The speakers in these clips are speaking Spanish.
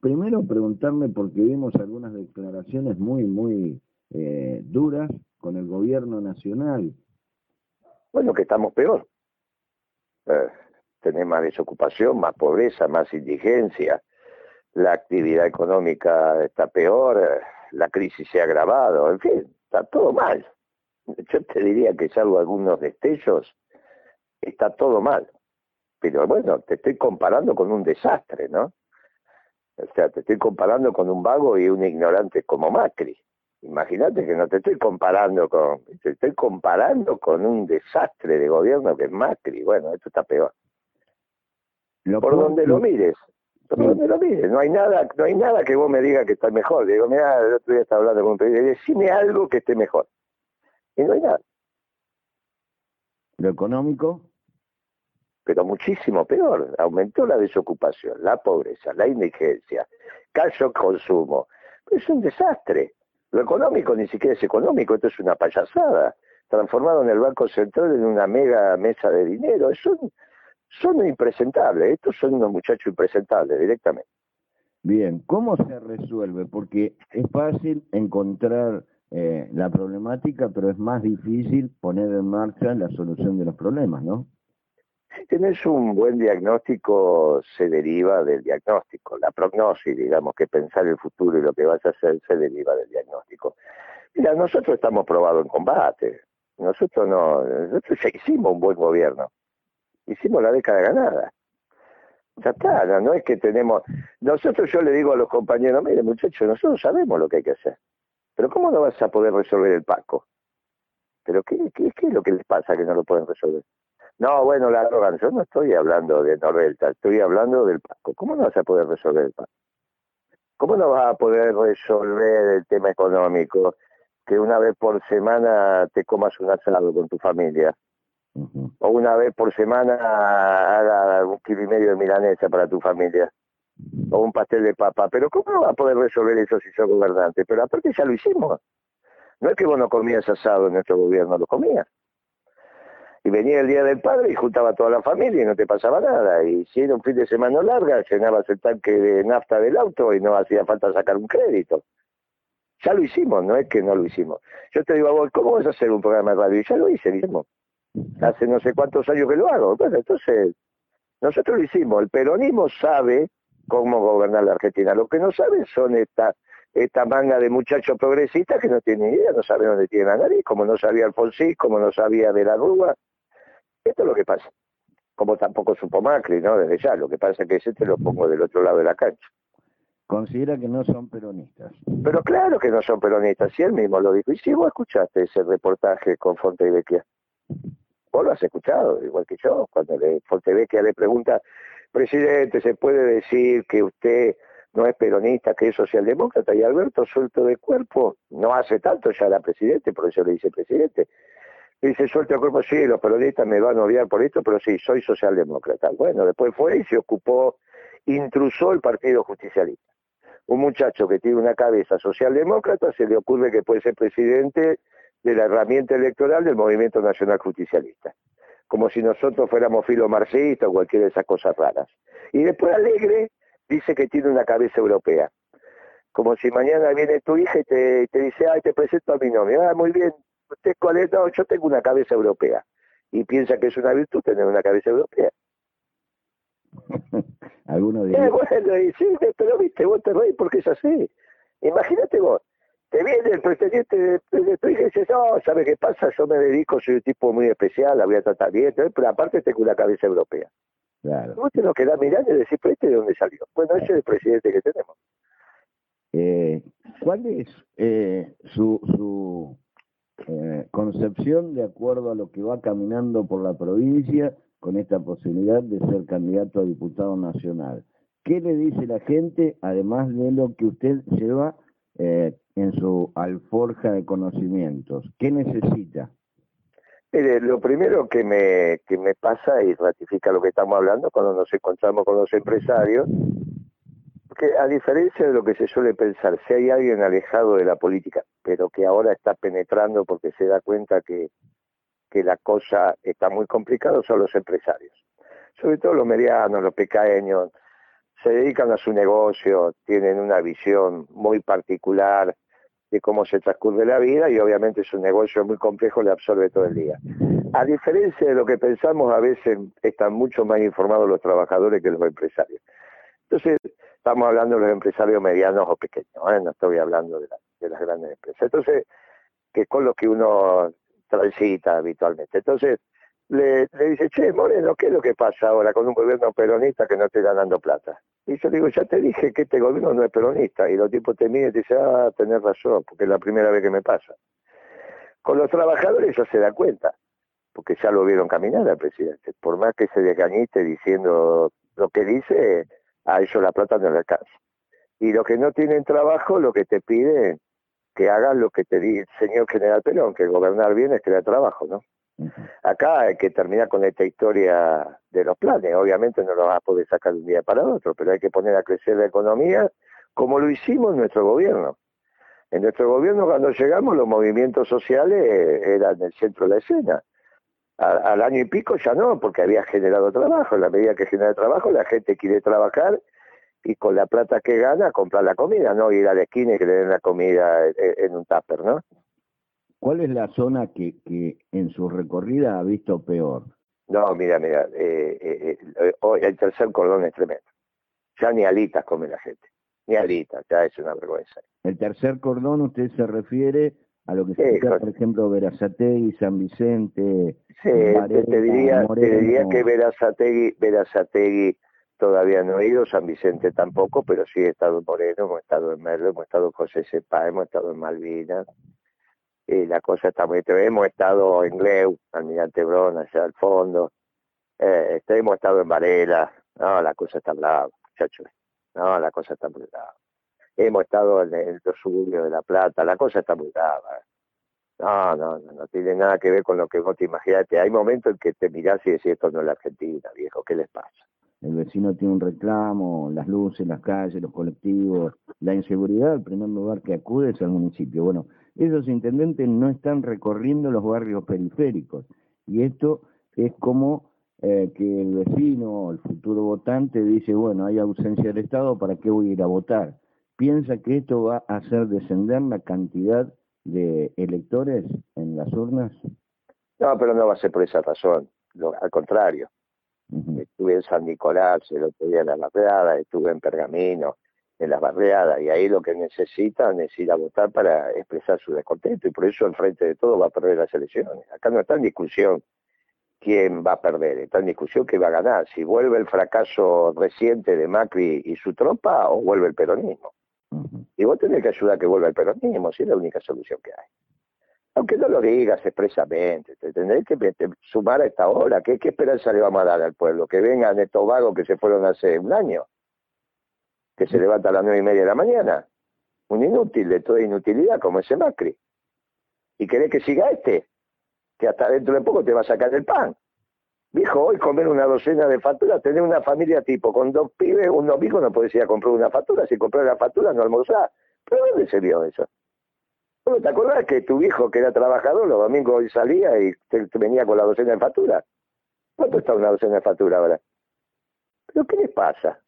primero preguntarme porque vimos algunas declaraciones muy, muy eh, duras con el gobierno nacional. Bueno, que estamos peor. Eh, tenemos más desocupación, más pobreza, más indigencia, la actividad económica está peor, eh, la crisis se ha agravado, en fin, está todo mal. Yo te diría que salvo algunos destellos, está todo mal. Pero bueno, te estoy comparando con un desastre, ¿no? O sea, te estoy comparando con un vago y un ignorante como Macri. Imagínate que no te estoy comparando con, te estoy comparando con un desastre de gobierno que es Macri. Bueno, esto está peor. por donde lo mires, por donde lo mires, no hay nada, no hay nada que vos me digas que está mejor. Digo, mira, el otro día estaba hablando con un periodista, decime algo que esté mejor. Y no hay nada. ¿Lo económico? Pero muchísimo peor. Aumentó la desocupación, la pobreza, la indigencia, cayó consumo. Es un desastre. Lo económico ni siquiera es económico, esto es una payasada. Transformaron el Banco Central en una mega mesa de dinero. Son, son impresentables, estos son unos muchachos impresentables directamente. Bien, ¿cómo se resuelve? Porque es fácil encontrar eh, la problemática, pero es más difícil poner en marcha la solución de los problemas, ¿no? Si tenés un buen diagnóstico, se deriva del diagnóstico. La prognosis, digamos, que pensar el futuro y lo que vas a hacer, se deriva del diagnóstico. Mira, nosotros estamos probados en combate. Nosotros no, nosotros ya hicimos un buen gobierno. Hicimos la década ganada. Ya está, no, es que tenemos... Nosotros yo le digo a los compañeros, mire muchachos, nosotros sabemos lo que hay que hacer. Pero ¿cómo no vas a poder resolver el Paco? ¿Pero qué, qué, qué es lo que les pasa que no lo pueden resolver? No, bueno, la droga, yo no estoy hablando de Norberta, estoy hablando del Paco. ¿Cómo no vas a poder resolver el Paco? ¿Cómo no vas a poder resolver el tema económico? Que una vez por semana te comas un asado con tu familia. O una vez por semana haga un kilo y medio de milanesa para tu familia. O un pastel de papa. Pero ¿cómo no vas a poder resolver eso si sos gobernante? Pero aparte ya lo hicimos. No es que vos no comías asado en nuestro gobierno, lo comías y venía el Día del Padre y juntaba a toda la familia y no te pasaba nada. Y si era un fin de semana larga, llenabas el tanque de nafta del auto y no hacía falta sacar un crédito. Ya lo hicimos, no es que no lo hicimos. Yo te digo a vos, ¿cómo vas a hacer un programa de radio? Y ya lo hice, mismo. Hace no sé cuántos años que lo hago. Bueno, entonces, nosotros lo hicimos. El peronismo sabe cómo gobernar la Argentina. Lo que no saben son esta, esta manga de muchachos progresistas que no tienen idea, no saben dónde tienen a nadie, como no sabía Alfonsín, como no sabía de la Rúa, esto es lo que pasa. Como tampoco supo Macri, ¿no? Desde ya. Lo que pasa es que ese te lo pongo del otro lado de la cancha. Considera que no son peronistas. Pero claro que no son peronistas, si él mismo lo dijo. Y si vos escuchaste ese reportaje con Fontevecchia, vos lo has escuchado, igual que yo, cuando le, Fontevecchia le pregunta, presidente, ¿se puede decir que usted no es peronista, que es socialdemócrata? Y Alberto, suelto de cuerpo, no hace tanto ya era presidente, por eso le dice presidente, dice, suelta el cuerpo, sí, los periodistas me van a odiar por esto, pero sí, soy socialdemócrata. Bueno, después fue y se ocupó, intrusó el Partido Justicialista. Un muchacho que tiene una cabeza socialdemócrata se le ocurre que puede ser presidente de la herramienta electoral del Movimiento Nacional Justicialista. Como si nosotros fuéramos filomarxistas o cualquiera de esas cosas raras. Y después Alegre dice que tiene una cabeza europea. Como si mañana viene tu hija y te, te dice, ay, te presento a mi novio. Ah, muy bien, ¿Usted cuál es? No, yo tengo una cabeza europea. Y piensa que es una virtud tener una cabeza europea. Algunos eh, bueno, sí, pero viste, vos te reís porque es así. Imagínate vos, te viene el presidente de, tu hija y dices, no, ¿sabe qué pasa? Yo me dedico, soy un tipo muy especial, la voy a tratar bien, pero aparte tengo una cabeza europea. Claro. Vos te lo quedás mirando y decís, pero este de dónde salió. Bueno, ese es el presidente que tenemos. Eh, ¿Cuál es eh, su, su eh, concepción de acuerdo a lo que va caminando por la provincia con esta posibilidad de ser candidato a diputado nacional. ¿Qué le dice la gente, además de lo que usted lleva en su alforja de conocimientos? ¿Qué necesita? Mire, lo primero que me, que me pasa y ratifica lo que estamos hablando cuando nos encontramos con los empresarios que a diferencia de lo que se suele pensar, si hay alguien alejado de la política, pero que ahora está penetrando porque se da cuenta que, que la cosa está muy complicada, son los empresarios. Sobre todo los medianos, los pequeños. se dedican a su negocio, tienen una visión muy particular de cómo se transcurre la vida y obviamente es un negocio muy complejo, le absorbe todo el día. A diferencia de lo que pensamos, a veces están mucho más informados los trabajadores que los empresarios. Entonces, estamos hablando de los empresarios medianos o pequeños, ¿eh? no estoy hablando de, las grandes empresas. Entonces, que con lo que uno transita habitualmente. Entonces, le, le, dice, che, Moreno, ¿qué es lo que pasa ahora con un gobierno peronista que no esté ganando plata? Y yo digo, ya te dije que este gobierno no es peronista. Y los tipos te miden y te dicen, ah, tenés razón, porque es la primera vez que me pasa. Con los trabajadores ya se da cuenta, porque ya lo vieron caminar al presidente. Por más que se desgañiste diciendo lo que dice, a ellos la plata no le alcanza. Y los que no tienen trabajo, lo que te piden que hagan lo que te dice el señor general Perón, que gobernar bien es crear trabajo, ¿no? Acá hay que terminar con esta historia de los planes. Obviamente no lo vas a poder sacar de un día para otro, pero hay que poner a crecer la economía como lo hicimos en nuestro gobierno. En nuestro gobierno cuando llegamos los movimientos sociales eran el centro de la escena. al año y pico ya no, porque había generado trabajo. En la medida que genera trabajo la gente quiere trabajar y con la plata que gana comprar la comida, no ir a la esquina y que le den la comida en un tupper, ¿no? ¿Cuál es la zona que, que en su recorrida ha visto peor? No, mira, mira, eh, eh, eh el tercer cordón es tremendo. Ya ni alitas come la gente, ni alitas, ya es una vergüenza. El tercer cordón usted se refiere a lo que se sí, por ejemplo, Verazategui, San Vicente. Sí, te, diría, te diría que Verazategui, Verazategui todavía no he ido, San Vicente tampoco, pero sí he estado en Moreno, hemos estado en Merlo, hemos estado en José Sepa, hemos estado en Malvinas, y la cosa está muy... Hemos estado en Gleu, Almirante Bron, allá al fondo, eh, este, hemos estado en Varela, no, la cosa está brava, muchachos, no, la cosa está muy brava. Hemos estado en, el los suburbios de La Plata, la cosa está muy brava. No, no, no, no tiene nada que ver con lo que vos te imaginaste. Hay momentos en que te mirás y decís, esto no es la Argentina, viejo, ¿qué les pasa? El vecino tiene un reclamo, las luces, las calles, los colectivos, la inseguridad, el primer lugar que acude es al municipio. Bueno, esos intendentes no están recorriendo los barrios periféricos. Y esto es como eh, que el vecino, el futuro votante, dice, bueno, hay ausencia del Estado, ¿para qué voy a ir a votar? ¿Piensa que esto va a hacer descender la cantidad de electores en las urnas? No, pero no va a ser por esa razón, al contrario. Estuve en San Nicolás el otro día en la estuve en Pergamino, en las barriadas, y ahí lo que necesitan es ir a votar para expresar su descontento, y por eso al frente de todo va a perder las elecciones. Acá no está en discusión quién va a perder, está en discusión quién va a ganar, si vuelve el fracaso reciente de Macri y su tropa o vuelve el peronismo. Y vos tenés que ayudar a que vuelva el peronismo, si es la única solución que hay. Aunque no lo digas expresamente, te tendréis que sumar a esta hora. ¿Qué, ¿Qué esperanza le vamos a dar al pueblo? Que vengan estos vagos que se fueron hace un año que se levanta a las nueve y media de la mañana. Un inútil de toda inutilidad como ese Macri. ¿Y querés que siga este? Que hasta dentro de poco te va a sacar el pan. Dijo, hoy comer una docena de facturas, tener una familia tipo con dos pibes, un domingo no podés ir a comprar una factura, si comprar la factura no almorzás. ¿Pero dónde se vio eso? ¿No te acordás que tu hijo que era trabajador los domingos salía y venía con la docena de facturas? ¿Cuánto está una docena de facturas ahora? ¿Pero qué les pasa?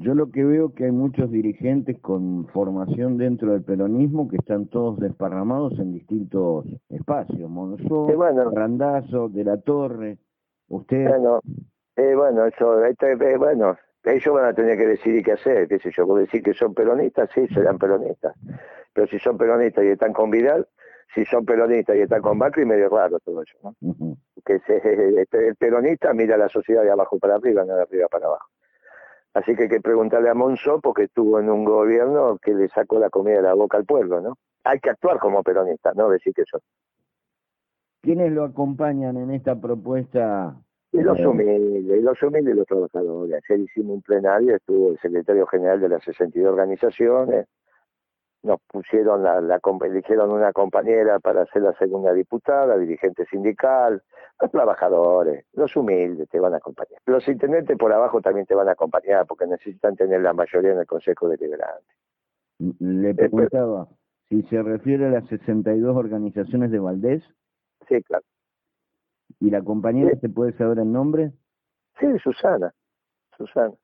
Yo lo que veo que hay muchos dirigentes con formación dentro del peronismo que están todos desparramados en distintos espacios. Monzó, bueno, Randazo, De la Torre, usted... Bueno, eh, bueno, eso, eh, bueno, ellos van a tener que decidir qué hacer, qué sé yo, puedo decir que son peronistas, sí, serán peronistas. Pero si son peronistas y están con Vidal, si son peronistas y están con Macri, medio raro todo eso, ¿no? Que este, el peronista mira a la sociedad de abajo para arriba, no de arriba para abajo. Así que hay que preguntarle a Monzó porque estuvo en un gobierno que le sacó la comida de la boca al pueblo, ¿no? Hay que actuar como peronista, no decir que eso. ¿Quiénes lo acompañan en esta propuesta? Y los humildes, y los humildes y los trabajadores. Ayer hicimos un plenario, estuvo el secretario general de las 62 organizaciones, nos pusieron la, la, eligieron una compañera para ser la segunda diputada, dirigente sindical, los trabajadores, los humildes te van a acompañar. Los intendentes por abajo también te van a acompañar porque necesitan tener la mayoría en el Consejo Deliberante. Le preguntaba, si se refiere a las 62 organizaciones de Valdés. Sí, claro. ¿Y la compañera se puede saber el nombre? Sí, Susana. Susana.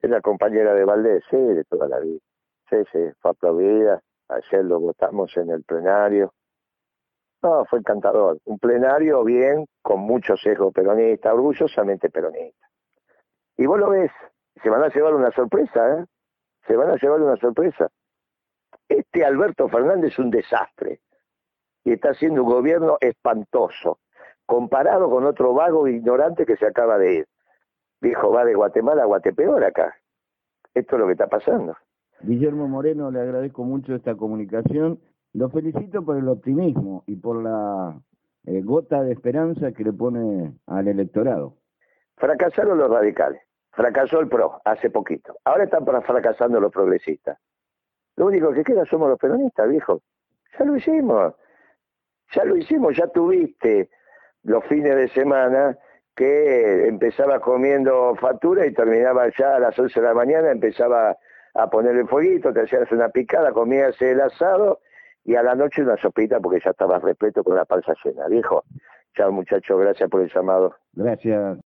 Es la compañera de Valdés, sí, de toda la vida. Sí, sí, fue aplaudida. Ayer lo votamos en el plenario. No, fue encantador. Un plenario bien, con mucho sesgo peronista, orgullosamente peronista. Y vos lo ves, se van a llevar una sorpresa, ¿eh? Se van a llevar una sorpresa. Este Alberto Fernández es un desastre y está haciendo un gobierno espantoso, comparado con otro vago ignorante que se acaba de ir. Dijo, va de Guatemala a Guatepeor acá. Esto es lo que está pasando. Guillermo Moreno, le agradezco mucho esta comunicación. Lo felicito por el optimismo y por la eh, gota de esperanza que le pone al electorado. Fracasaron los radicales, fracasó el PRO hace poquito. Ahora están fracasando los progresistas. Lo único que queda somos los peronistas, viejo. Ya lo hicimos. Ya lo hicimos, ya tuviste los fines de semana que empezaba comiendo factura y terminaba ya a las 11 de la mañana, empezaba a poner el fueguito, te hacías una picada, comías el asado y a la noche una sopita porque ya estabas repleto con la panza llena. Viejo, chao muchachos, gracias por el llamado. Gracias.